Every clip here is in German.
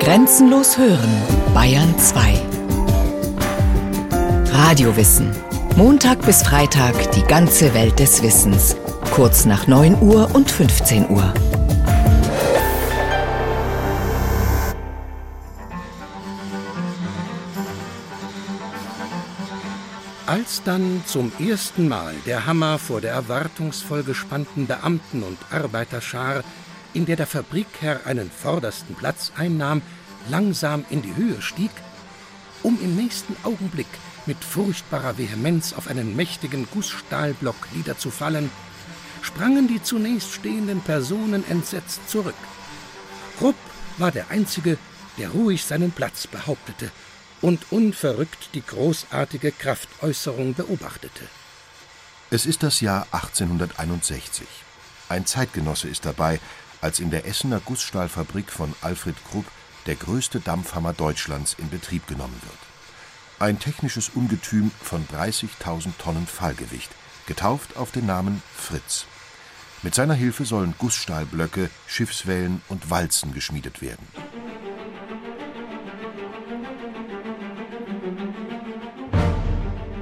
Grenzenlos hören, Bayern 2. Radiowissen. Montag bis Freitag die ganze Welt des Wissens. Kurz nach 9 Uhr und 15 Uhr. Als dann zum ersten Mal der Hammer vor der erwartungsvoll gespannten Beamten- und Arbeiterschar, in der der Fabrikherr einen vordersten Platz einnahm, langsam in die Höhe stieg, um im nächsten Augenblick mit furchtbarer Vehemenz auf einen mächtigen Gussstahlblock niederzufallen, sprangen die zunächst stehenden Personen entsetzt zurück. Rupp war der Einzige, der ruhig seinen Platz behauptete und unverrückt die großartige Kraftäußerung beobachtete. Es ist das Jahr 1861. Ein Zeitgenosse ist dabei, als in der Essener Gussstahlfabrik von Alfred Krupp der größte Dampfhammer Deutschlands in Betrieb genommen wird. Ein technisches Ungetüm von 30.000 Tonnen Fallgewicht, getauft auf den Namen Fritz. Mit seiner Hilfe sollen Gussstahlblöcke, Schiffswellen und Walzen geschmiedet werden.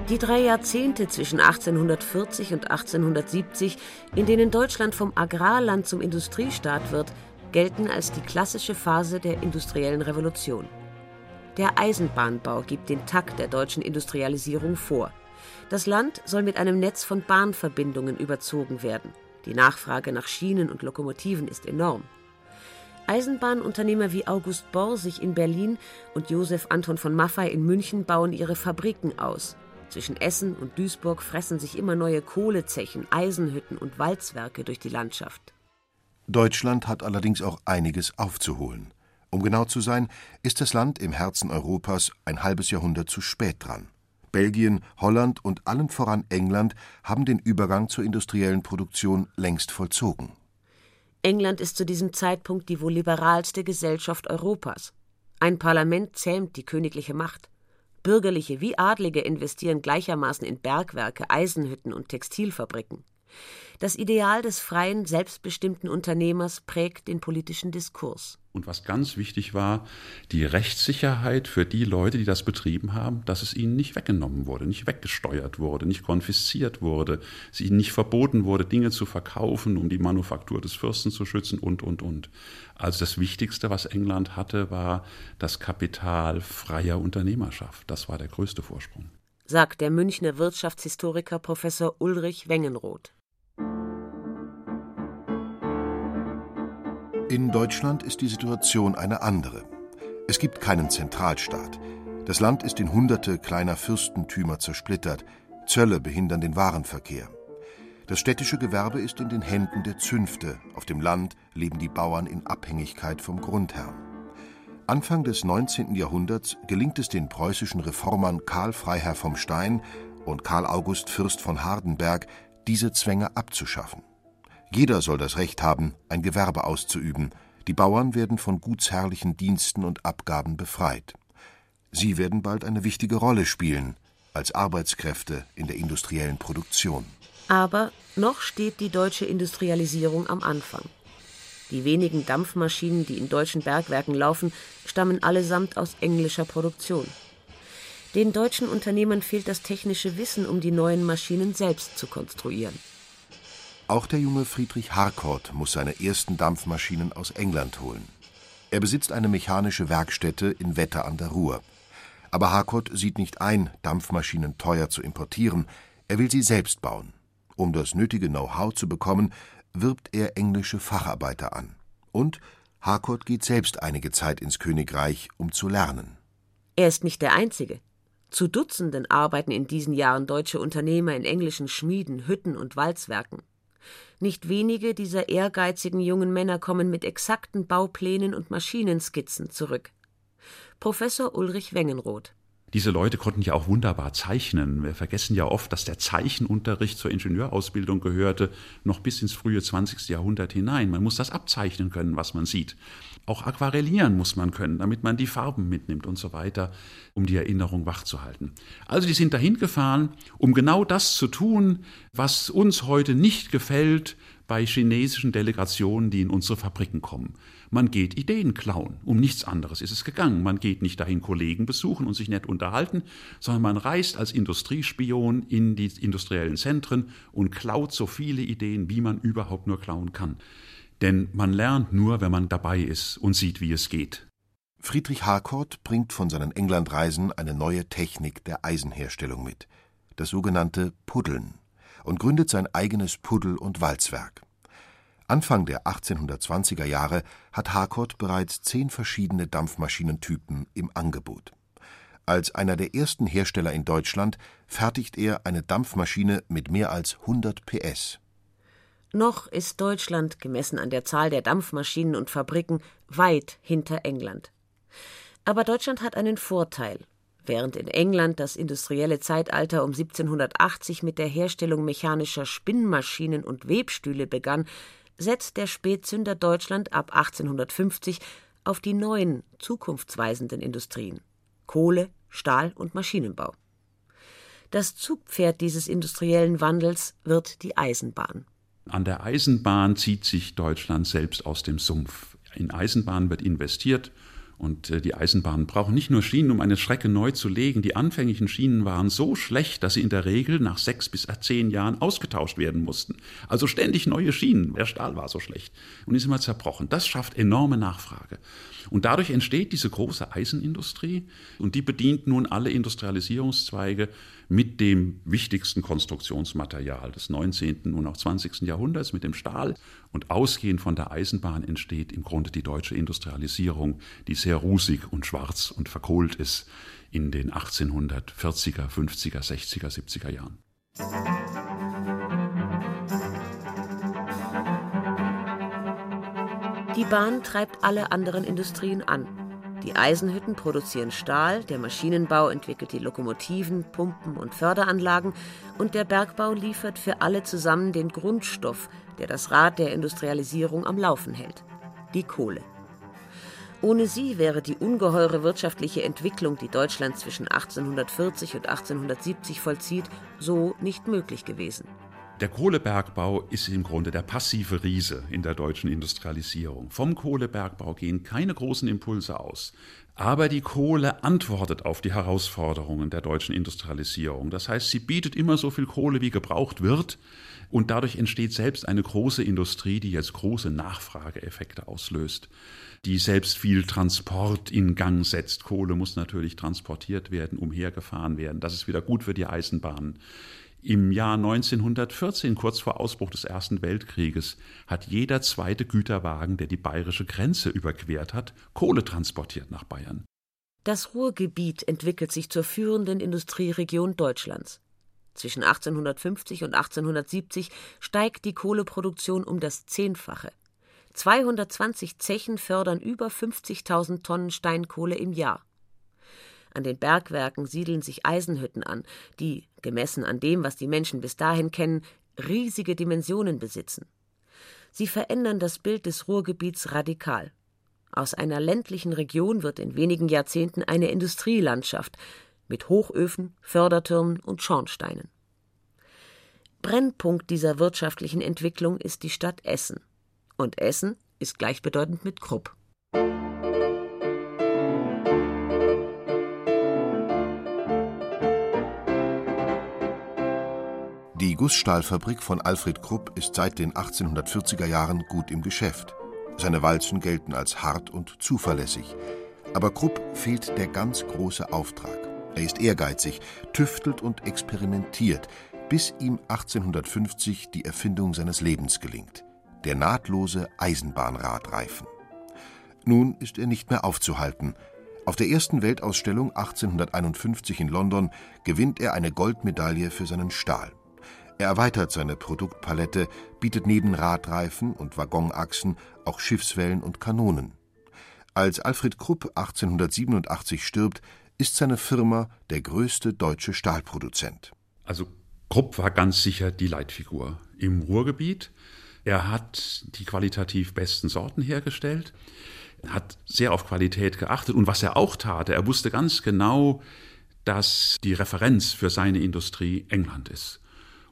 Die drei Jahrzehnte zwischen 1840 und 1870, in denen Deutschland vom Agrarland zum Industriestaat wird, gelten als die klassische Phase der industriellen Revolution. Der Eisenbahnbau gibt den Takt der deutschen Industrialisierung vor. Das Land soll mit einem Netz von Bahnverbindungen überzogen werden. Die Nachfrage nach Schienen und Lokomotiven ist enorm. Eisenbahnunternehmer wie August Borsig in Berlin und Josef Anton von Maffei in München bauen ihre Fabriken aus. Zwischen Essen und Duisburg fressen sich immer neue Kohlezechen, Eisenhütten und Walzwerke durch die Landschaft. Deutschland hat allerdings auch einiges aufzuholen. Um genau zu sein, ist das Land im Herzen Europas ein halbes Jahrhundert zu spät dran. Belgien, Holland und allen voran England haben den Übergang zur industriellen Produktion längst vollzogen. England ist zu diesem Zeitpunkt die wohl liberalste Gesellschaft Europas. Ein Parlament zähmt die königliche Macht. Bürgerliche wie Adlige investieren gleichermaßen in Bergwerke, Eisenhütten und Textilfabriken. Das Ideal des freien, selbstbestimmten Unternehmers prägt den politischen Diskurs. Und was ganz wichtig war, die Rechtssicherheit für die Leute, die das betrieben haben, dass es ihnen nicht weggenommen wurde, nicht weggesteuert wurde, nicht konfisziert wurde, es ihnen nicht verboten wurde, Dinge zu verkaufen, um die Manufaktur des Fürsten zu schützen und, und, und. Also das Wichtigste, was England hatte, war das Kapital freier Unternehmerschaft. Das war der größte Vorsprung. Sagt der Münchner Wirtschaftshistoriker Professor Ulrich Wengenroth. In Deutschland ist die Situation eine andere. Es gibt keinen Zentralstaat. Das Land ist in hunderte kleiner Fürstentümer zersplittert. Zölle behindern den Warenverkehr. Das städtische Gewerbe ist in den Händen der Zünfte. Auf dem Land leben die Bauern in Abhängigkeit vom Grundherrn. Anfang des 19. Jahrhunderts gelingt es den preußischen Reformern Karl Freiherr vom Stein und Karl August Fürst von Hardenberg, diese Zwänge abzuschaffen. Jeder soll das Recht haben, ein Gewerbe auszuüben. Die Bauern werden von gutsherrlichen Diensten und Abgaben befreit. Sie werden bald eine wichtige Rolle spielen als Arbeitskräfte in der industriellen Produktion. Aber noch steht die deutsche Industrialisierung am Anfang. Die wenigen Dampfmaschinen, die in deutschen Bergwerken laufen, stammen allesamt aus englischer Produktion. Den deutschen Unternehmern fehlt das technische Wissen, um die neuen Maschinen selbst zu konstruieren. Auch der junge Friedrich Harcourt muss seine ersten Dampfmaschinen aus England holen. Er besitzt eine mechanische Werkstätte in Wetter an der Ruhr. Aber Harcourt sieht nicht ein, Dampfmaschinen teuer zu importieren, er will sie selbst bauen. Um das nötige Know-how zu bekommen, wirbt er englische Facharbeiter an. Und Harcourt geht selbst einige Zeit ins Königreich, um zu lernen. Er ist nicht der Einzige. Zu Dutzenden arbeiten in diesen Jahren deutsche Unternehmer in englischen Schmieden, Hütten und Walzwerken. Nicht wenige dieser ehrgeizigen jungen Männer kommen mit exakten Bauplänen und Maschinenskizzen zurück. Professor Ulrich Wengenroth diese Leute konnten ja auch wunderbar zeichnen. Wir vergessen ja oft, dass der Zeichenunterricht zur Ingenieurausbildung gehörte, noch bis ins frühe 20. Jahrhundert hinein. Man muss das abzeichnen können, was man sieht. Auch aquarellieren muss man können, damit man die Farben mitnimmt und so weiter, um die Erinnerung wachzuhalten. Also die sind dahin gefahren, um genau das zu tun, was uns heute nicht gefällt bei chinesischen Delegationen, die in unsere Fabriken kommen. Man geht Ideen klauen. Um nichts anderes ist es gegangen. Man geht nicht dahin Kollegen besuchen und sich nett unterhalten, sondern man reist als Industriespion in die industriellen Zentren und klaut so viele Ideen, wie man überhaupt nur klauen kann. Denn man lernt nur, wenn man dabei ist und sieht, wie es geht. Friedrich Harcourt bringt von seinen Englandreisen eine neue Technik der Eisenherstellung mit, das sogenannte Puddeln, und gründet sein eigenes Puddel- und Walzwerk. Anfang der 1820er Jahre hat Harcourt bereits zehn verschiedene Dampfmaschinentypen im Angebot. Als einer der ersten Hersteller in Deutschland fertigt er eine Dampfmaschine mit mehr als 100 PS. Noch ist Deutschland, gemessen an der Zahl der Dampfmaschinen und Fabriken, weit hinter England. Aber Deutschland hat einen Vorteil. Während in England das industrielle Zeitalter um 1780 mit der Herstellung mechanischer Spinnmaschinen und Webstühle begann, setzt der Spätzünder Deutschland ab 1850 auf die neuen, zukunftsweisenden Industrien Kohle, Stahl und Maschinenbau. Das Zugpferd dieses industriellen Wandels wird die Eisenbahn. An der Eisenbahn zieht sich Deutschland selbst aus dem Sumpf. In Eisenbahn wird investiert und äh, die Eisenbahnen brauchen nicht nur Schienen, um eine Strecke neu zu legen. Die anfänglichen Schienen waren so schlecht, dass sie in der Regel nach sechs bis zehn Jahren ausgetauscht werden mussten. Also ständig neue Schienen. Der Stahl war so schlecht und ist immer zerbrochen. Das schafft enorme Nachfrage. Und dadurch entsteht diese große Eisenindustrie und die bedient nun alle Industrialisierungszweige mit dem wichtigsten Konstruktionsmaterial des 19. und auch 20. Jahrhunderts, mit dem Stahl. Und ausgehend von der Eisenbahn entsteht im Grunde die deutsche Industrialisierung, die sehr rusig und schwarz und verkohlt ist in den 1840er, 50er, 60er, 70er Jahren. Die Bahn treibt alle anderen Industrien an. Die Eisenhütten produzieren Stahl, der Maschinenbau entwickelt die Lokomotiven, Pumpen und Förderanlagen und der Bergbau liefert für alle zusammen den Grundstoff, der das Rad der Industrialisierung am Laufen hält, die Kohle. Ohne sie wäre die ungeheure wirtschaftliche Entwicklung, die Deutschland zwischen 1840 und 1870 vollzieht, so nicht möglich gewesen. Der Kohlebergbau ist im Grunde der passive Riese in der deutschen Industrialisierung. Vom Kohlebergbau gehen keine großen Impulse aus. Aber die Kohle antwortet auf die Herausforderungen der deutschen Industrialisierung. Das heißt, sie bietet immer so viel Kohle, wie gebraucht wird. Und dadurch entsteht selbst eine große Industrie, die jetzt große Nachfrageeffekte auslöst, die selbst viel Transport in Gang setzt. Kohle muss natürlich transportiert werden, umhergefahren werden. Das ist wieder gut für die Eisenbahnen. Im Jahr 1914, kurz vor Ausbruch des Ersten Weltkrieges, hat jeder zweite Güterwagen, der die bayerische Grenze überquert hat, Kohle transportiert nach Bayern. Das Ruhrgebiet entwickelt sich zur führenden Industrieregion Deutschlands. Zwischen 1850 und 1870 steigt die Kohleproduktion um das Zehnfache. 220 Zechen fördern über 50.000 Tonnen Steinkohle im Jahr. An den Bergwerken siedeln sich Eisenhütten an, die, gemessen an dem, was die Menschen bis dahin kennen, riesige Dimensionen besitzen. Sie verändern das Bild des Ruhrgebiets radikal. Aus einer ländlichen Region wird in wenigen Jahrzehnten eine Industrielandschaft mit Hochöfen, Fördertürmen und Schornsteinen. Brennpunkt dieser wirtschaftlichen Entwicklung ist die Stadt Essen. Und Essen ist gleichbedeutend mit Krupp. Die Gussstahlfabrik von Alfred Krupp ist seit den 1840er Jahren gut im Geschäft. Seine Walzen gelten als hart und zuverlässig. Aber Krupp fehlt der ganz große Auftrag. Er ist ehrgeizig, tüftelt und experimentiert, bis ihm 1850 die Erfindung seines Lebens gelingt: der nahtlose Eisenbahnradreifen. Nun ist er nicht mehr aufzuhalten. Auf der ersten Weltausstellung 1851 in London gewinnt er eine Goldmedaille für seinen Stahl. Er erweitert seine Produktpalette, bietet neben Radreifen und Waggonachsen auch Schiffswellen und Kanonen. Als Alfred Krupp 1887 stirbt, ist seine Firma der größte deutsche Stahlproduzent. Also Krupp war ganz sicher die Leitfigur im Ruhrgebiet. Er hat die qualitativ besten Sorten hergestellt. Er hat sehr auf Qualität geachtet und was er auch tat, er wusste ganz genau, dass die Referenz für seine Industrie England ist.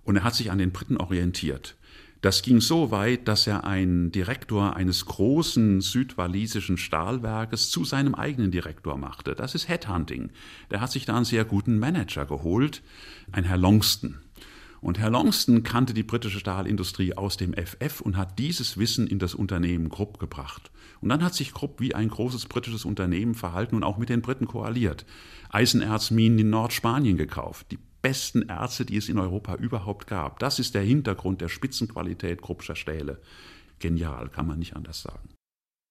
Und er hat sich an den Briten orientiert. Das ging so weit, dass er einen Direktor eines großen südwalisischen Stahlwerkes zu seinem eigenen Direktor machte. Das ist Headhunting. Der hat sich da einen sehr guten Manager geholt, ein Herr Longston. Und Herr Longston kannte die britische Stahlindustrie aus dem FF und hat dieses Wissen in das Unternehmen Krupp gebracht. Und dann hat sich Krupp wie ein großes britisches Unternehmen verhalten und auch mit den Briten koaliert. Eisenerzminen in Nordspanien gekauft. Die besten Erze, die es in Europa überhaupt gab. Das ist der Hintergrund der Spitzenqualität Kruppscher Stähle. Genial, kann man nicht anders sagen.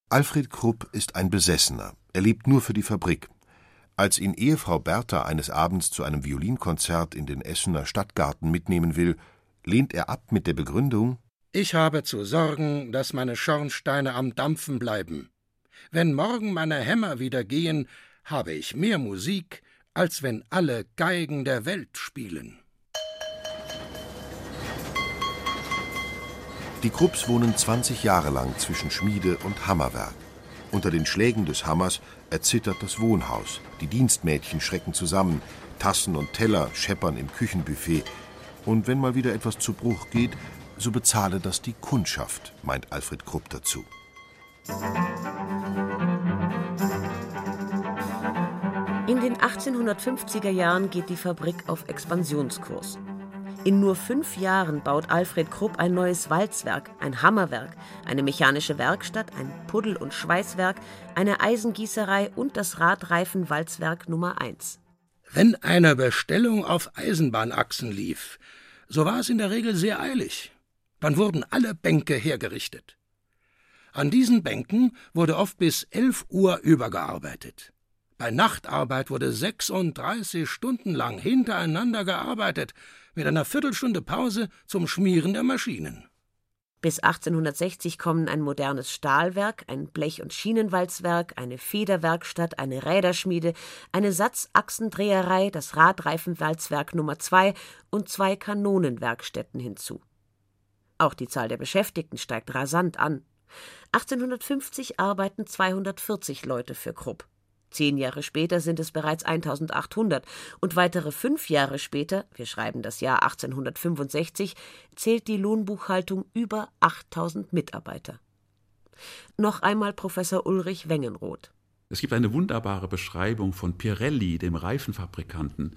Alfred Krupp ist ein Besessener. Er lebt nur für die Fabrik. Als ihn Ehefrau Bertha eines Abends zu einem Violinkonzert in den Essener Stadtgarten mitnehmen will, lehnt er ab mit der Begründung ich habe zu sorgen, dass meine Schornsteine am Dampfen bleiben. Wenn morgen meine Hämmer wieder gehen, habe ich mehr Musik, als wenn alle Geigen der Welt spielen. Die Krupps wohnen 20 Jahre lang zwischen Schmiede und Hammerwerk. Unter den Schlägen des Hammers erzittert das Wohnhaus. Die Dienstmädchen schrecken zusammen. Tassen und Teller scheppern im Küchenbuffet. Und wenn mal wieder etwas zu Bruch geht, so bezahle das die Kundschaft, meint Alfred Krupp dazu. In den 1850er Jahren geht die Fabrik auf Expansionskurs. In nur fünf Jahren baut Alfred Krupp ein neues Walzwerk, ein Hammerwerk, eine mechanische Werkstatt, ein Puddel- und Schweißwerk, eine Eisengießerei und das Radreifenwalzwerk Nummer 1. Wenn eine Bestellung auf Eisenbahnachsen lief, so war es in der Regel sehr eilig. Dann wurden alle Bänke hergerichtet. An diesen Bänken wurde oft bis elf Uhr übergearbeitet. Bei Nachtarbeit wurde 36 Stunden lang hintereinander gearbeitet, mit einer Viertelstunde Pause zum Schmieren der Maschinen. Bis 1860 kommen ein modernes Stahlwerk, ein Blech- und Schienenwalzwerk, eine Federwerkstatt, eine Räderschmiede, eine Satzachsendreherei, das Radreifenwalzwerk Nummer 2 und zwei Kanonenwerkstätten hinzu. Auch die Zahl der Beschäftigten steigt rasant an. 1850 arbeiten 240 Leute für Krupp. Zehn Jahre später sind es bereits 1800 und weitere fünf Jahre später, wir schreiben das Jahr 1865, zählt die Lohnbuchhaltung über 8000 Mitarbeiter. Noch einmal Professor Ulrich Wengenroth. Es gibt eine wunderbare Beschreibung von Pirelli, dem Reifenfabrikanten,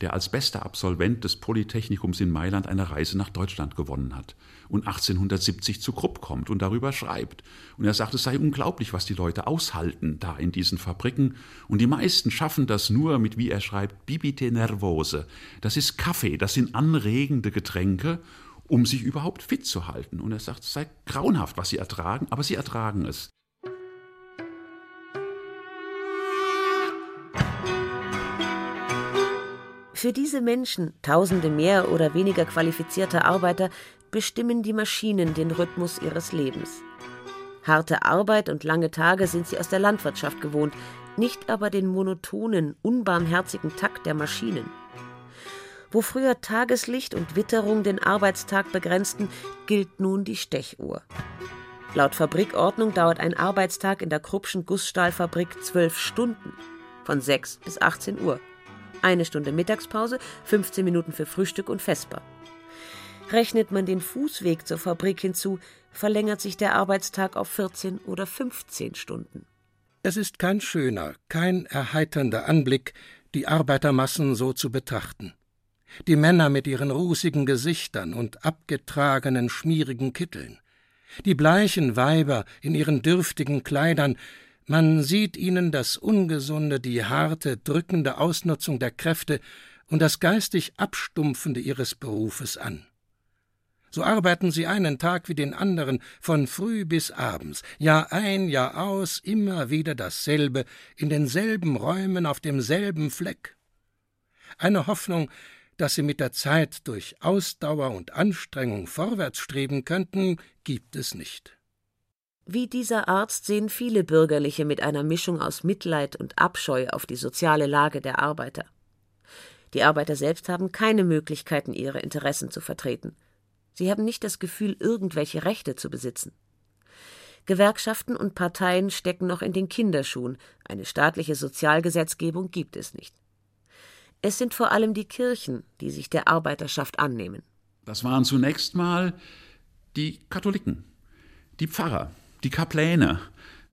der als bester Absolvent des Polytechnikums in Mailand eine Reise nach Deutschland gewonnen hat und 1870 zu Krupp kommt und darüber schreibt. Und er sagt, es sei unglaublich, was die Leute aushalten da in diesen Fabriken. Und die meisten schaffen das nur mit, wie er schreibt, bibite nervose. Das ist Kaffee, das sind anregende Getränke, um sich überhaupt fit zu halten. Und er sagt, es sei grauenhaft, was sie ertragen, aber sie ertragen es. Für diese Menschen, tausende mehr oder weniger qualifizierter Arbeiter, bestimmen die Maschinen den Rhythmus ihres Lebens. Harte Arbeit und lange Tage sind sie aus der Landwirtschaft gewohnt, nicht aber den monotonen, unbarmherzigen Takt der Maschinen. Wo früher Tageslicht und Witterung den Arbeitstag begrenzten, gilt nun die Stechuhr. Laut Fabrikordnung dauert ein Arbeitstag in der Kruppschen Gussstahlfabrik zwölf Stunden, von 6 bis 18 Uhr. Eine Stunde Mittagspause, 15 Minuten für Frühstück und Vesper. Rechnet man den Fußweg zur Fabrik hinzu, verlängert sich der Arbeitstag auf 14 oder 15 Stunden. Es ist kein schöner, kein erheiternder Anblick, die Arbeitermassen so zu betrachten. Die Männer mit ihren rußigen Gesichtern und abgetragenen, schmierigen Kitteln, die bleichen Weiber in ihren dürftigen Kleidern, man sieht ihnen das Ungesunde, die harte, drückende Ausnutzung der Kräfte und das geistig Abstumpfende ihres Berufes an. So arbeiten sie einen Tag wie den anderen, von früh bis abends, Jahr ein, Jahr aus, immer wieder dasselbe, in denselben Räumen, auf demselben Fleck. Eine Hoffnung, dass sie mit der Zeit durch Ausdauer und Anstrengung vorwärts streben könnten, gibt es nicht. Wie dieser Arzt sehen viele Bürgerliche mit einer Mischung aus Mitleid und Abscheu auf die soziale Lage der Arbeiter. Die Arbeiter selbst haben keine Möglichkeiten, ihre Interessen zu vertreten. Sie haben nicht das Gefühl, irgendwelche Rechte zu besitzen. Gewerkschaften und Parteien stecken noch in den Kinderschuhen, eine staatliche Sozialgesetzgebung gibt es nicht. Es sind vor allem die Kirchen, die sich der Arbeiterschaft annehmen. Das waren zunächst mal die Katholiken, die Pfarrer, die Kapläne,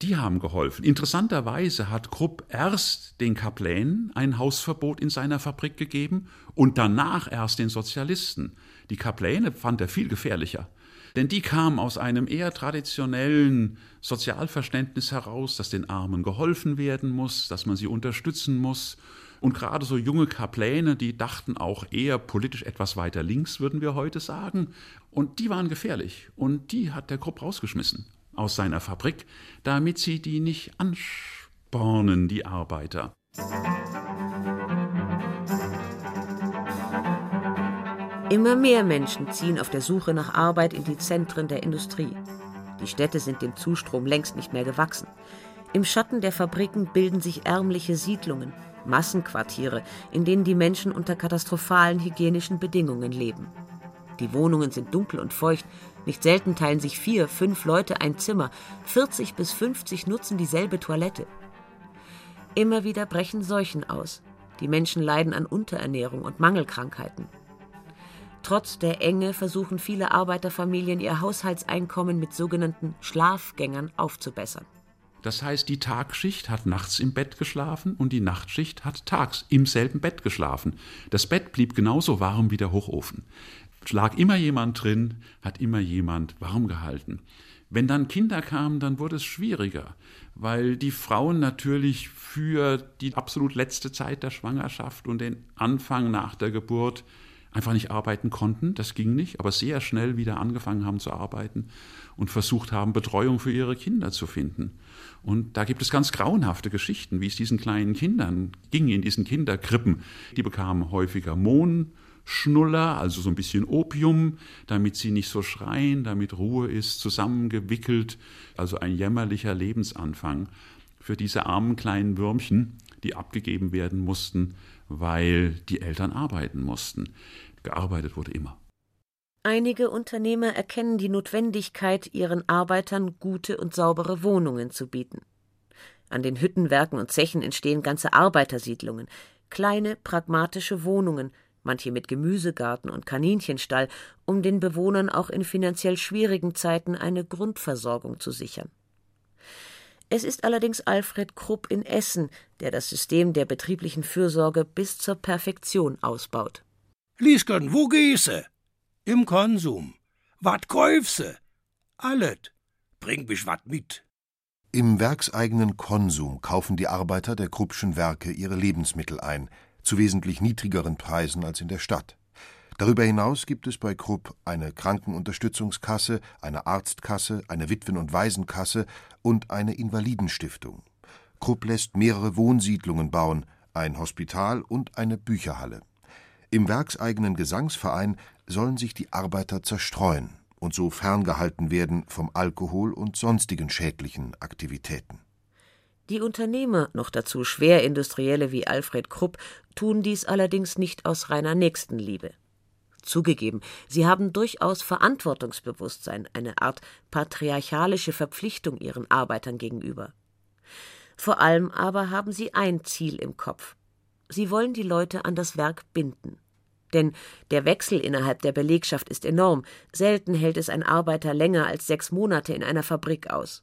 die haben geholfen. Interessanterweise hat Krupp erst den Kaplänen ein Hausverbot in seiner Fabrik gegeben und danach erst den Sozialisten. Die Kapläne fand er viel gefährlicher. Denn die kamen aus einem eher traditionellen Sozialverständnis heraus, dass den Armen geholfen werden muss, dass man sie unterstützen muss. Und gerade so junge Kapläne, die dachten auch eher politisch etwas weiter links, würden wir heute sagen. Und die waren gefährlich. Und die hat der Krupp rausgeschmissen aus seiner Fabrik, damit sie die nicht anspornen, die Arbeiter. Immer mehr Menschen ziehen auf der Suche nach Arbeit in die Zentren der Industrie. Die Städte sind dem Zustrom längst nicht mehr gewachsen. Im Schatten der Fabriken bilden sich ärmliche Siedlungen, Massenquartiere, in denen die Menschen unter katastrophalen hygienischen Bedingungen leben. Die Wohnungen sind dunkel und feucht, nicht selten teilen sich vier, fünf Leute ein Zimmer, 40 bis 50 nutzen dieselbe Toilette. Immer wieder brechen Seuchen aus. Die Menschen leiden an Unterernährung und Mangelkrankheiten. Trotz der Enge versuchen viele Arbeiterfamilien ihr Haushaltseinkommen mit sogenannten Schlafgängern aufzubessern. Das heißt, die Tagschicht hat nachts im Bett geschlafen und die Nachtschicht hat tags im selben Bett geschlafen. Das Bett blieb genauso warm wie der Hochofen. Lag immer jemand drin, hat immer jemand warm gehalten. Wenn dann Kinder kamen, dann wurde es schwieriger, weil die Frauen natürlich für die absolut letzte Zeit der Schwangerschaft und den Anfang nach der Geburt einfach nicht arbeiten konnten, das ging nicht, aber sehr schnell wieder angefangen haben zu arbeiten und versucht haben, Betreuung für ihre Kinder zu finden. Und da gibt es ganz grauenhafte Geschichten, wie es diesen kleinen Kindern ging in diesen Kinderkrippen. Die bekamen häufiger Mohnschnuller, also so ein bisschen Opium, damit sie nicht so schreien, damit Ruhe ist, zusammengewickelt, also ein jämmerlicher Lebensanfang für diese armen kleinen Würmchen, die abgegeben werden mussten, weil die Eltern arbeiten mussten. Gearbeitet wurde immer. Einige Unternehmer erkennen die Notwendigkeit, ihren Arbeitern gute und saubere Wohnungen zu bieten. An den Hüttenwerken und Zechen entstehen ganze Arbeitersiedlungen, kleine, pragmatische Wohnungen, manche mit Gemüsegarten und Kaninchenstall, um den Bewohnern auch in finanziell schwierigen Zeiten eine Grundversorgung zu sichern. Es ist allerdings Alfred Krupp in Essen, der das System der betrieblichen Fürsorge bis zur Perfektion ausbaut. Liesken, wo gehse? Im Konsum. Wat käufse? Allet. Bring mich wat mit. Im werkseigenen Konsum kaufen die Arbeiter der Kruppschen Werke ihre Lebensmittel ein, zu wesentlich niedrigeren Preisen als in der Stadt. Darüber hinaus gibt es bei Krupp eine Krankenunterstützungskasse, eine Arztkasse, eine Witwen- und Waisenkasse und eine Invalidenstiftung. Krupp lässt mehrere Wohnsiedlungen bauen, ein Hospital und eine Bücherhalle. Im werkseigenen Gesangsverein sollen sich die Arbeiter zerstreuen und so ferngehalten werden vom Alkohol und sonstigen schädlichen Aktivitäten. Die Unternehmer, noch dazu Schwerindustrielle wie Alfred Krupp, tun dies allerdings nicht aus reiner Nächstenliebe. Zugegeben, sie haben durchaus Verantwortungsbewusstsein, eine Art patriarchalische Verpflichtung ihren Arbeitern gegenüber. Vor allem aber haben sie ein Ziel im Kopf Sie wollen die Leute an das Werk binden. Denn der Wechsel innerhalb der Belegschaft ist enorm. Selten hält es ein Arbeiter länger als sechs Monate in einer Fabrik aus.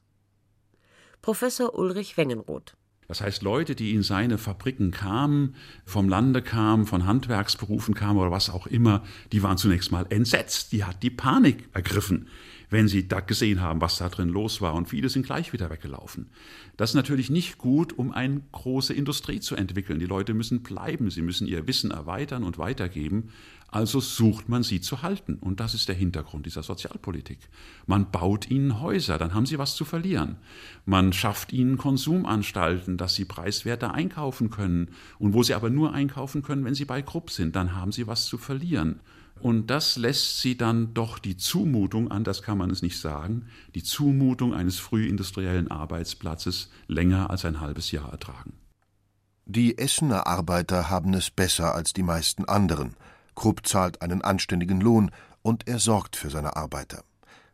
Professor Ulrich Wengenroth. Das heißt, Leute, die in seine Fabriken kamen, vom Lande kamen, von Handwerksberufen kamen oder was auch immer, die waren zunächst mal entsetzt. Die hat die Panik ergriffen wenn sie da gesehen haben, was da drin los war. Und viele sind gleich wieder weggelaufen. Das ist natürlich nicht gut, um eine große Industrie zu entwickeln. Die Leute müssen bleiben, sie müssen ihr Wissen erweitern und weitergeben. Also sucht man sie zu halten. Und das ist der Hintergrund dieser Sozialpolitik. Man baut ihnen Häuser, dann haben sie was zu verlieren. Man schafft ihnen Konsumanstalten, dass sie preiswerter einkaufen können. Und wo sie aber nur einkaufen können, wenn sie bei Krupp sind, dann haben sie was zu verlieren. Und das lässt sie dann doch die Zumutung, anders kann man es nicht sagen, die Zumutung eines frühindustriellen Arbeitsplatzes länger als ein halbes Jahr ertragen. Die Essener Arbeiter haben es besser als die meisten anderen. Krupp zahlt einen anständigen Lohn und er sorgt für seine Arbeiter.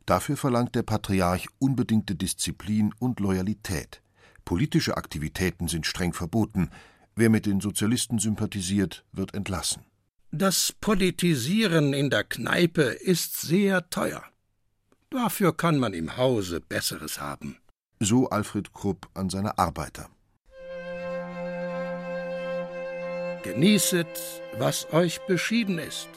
Dafür verlangt der Patriarch unbedingte Disziplin und Loyalität. Politische Aktivitäten sind streng verboten. Wer mit den Sozialisten sympathisiert, wird entlassen. Das Politisieren in der Kneipe ist sehr teuer. Dafür kann man im Hause Besseres haben. So Alfred Krupp an seine Arbeiter. Genießet, was euch beschieden ist.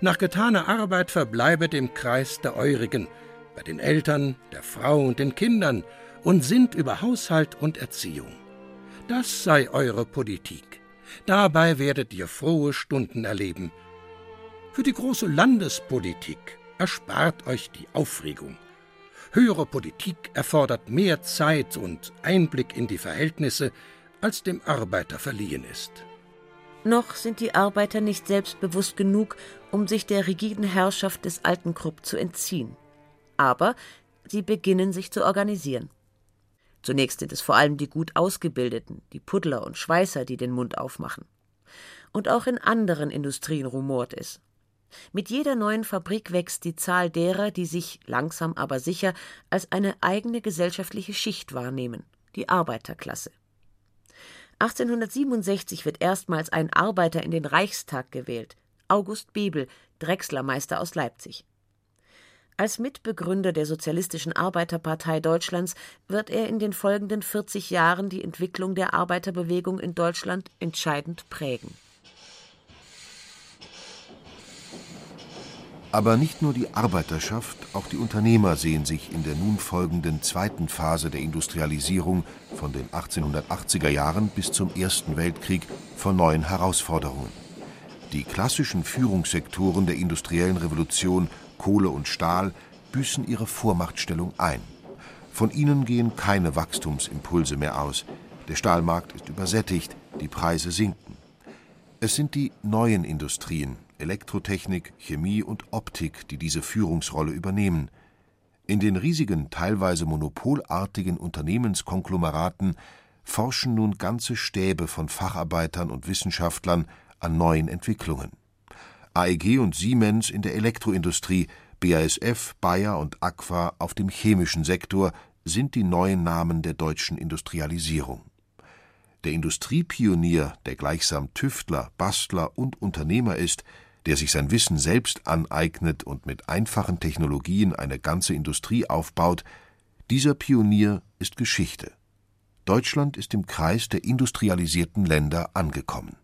Nach getaner Arbeit verbleibet im Kreis der Eurigen, bei den Eltern, der Frau und den Kindern und sinnt über Haushalt und Erziehung. Das sei eure Politik. Dabei werdet ihr frohe Stunden erleben. Für die große Landespolitik erspart euch die Aufregung. Höhere Politik erfordert mehr Zeit und Einblick in die Verhältnisse, als dem Arbeiter verliehen ist. Noch sind die Arbeiter nicht selbstbewusst genug, um sich der rigiden Herrschaft des alten Krupp zu entziehen. Aber sie beginnen sich zu organisieren. Zunächst sind es vor allem die gut ausgebildeten, die Puddler und Schweißer, die den Mund aufmachen. Und auch in anderen Industrien rumort es. Mit jeder neuen Fabrik wächst die Zahl derer, die sich langsam aber sicher als eine eigene gesellschaftliche Schicht wahrnehmen, die Arbeiterklasse. 1867 wird erstmals ein Arbeiter in den Reichstag gewählt, August Bebel, Drechslermeister aus Leipzig. Als Mitbegründer der Sozialistischen Arbeiterpartei Deutschlands wird er in den folgenden 40 Jahren die Entwicklung der Arbeiterbewegung in Deutschland entscheidend prägen. Aber nicht nur die Arbeiterschaft, auch die Unternehmer sehen sich in der nun folgenden zweiten Phase der Industrialisierung von den 1880er Jahren bis zum Ersten Weltkrieg vor neuen Herausforderungen. Die klassischen Führungssektoren der industriellen Revolution Kohle und Stahl büßen ihre Vormachtstellung ein. Von ihnen gehen keine Wachstumsimpulse mehr aus. Der Stahlmarkt ist übersättigt, die Preise sinken. Es sind die neuen Industrien, Elektrotechnik, Chemie und Optik, die diese Führungsrolle übernehmen. In den riesigen, teilweise monopolartigen Unternehmenskonglomeraten forschen nun ganze Stäbe von Facharbeitern und Wissenschaftlern an neuen Entwicklungen. AEG und Siemens in der Elektroindustrie, BASF, Bayer und Aqua auf dem chemischen Sektor sind die neuen Namen der deutschen Industrialisierung. Der Industriepionier, der gleichsam Tüftler, Bastler und Unternehmer ist, der sich sein Wissen selbst aneignet und mit einfachen Technologien eine ganze Industrie aufbaut, dieser Pionier ist Geschichte. Deutschland ist im Kreis der industrialisierten Länder angekommen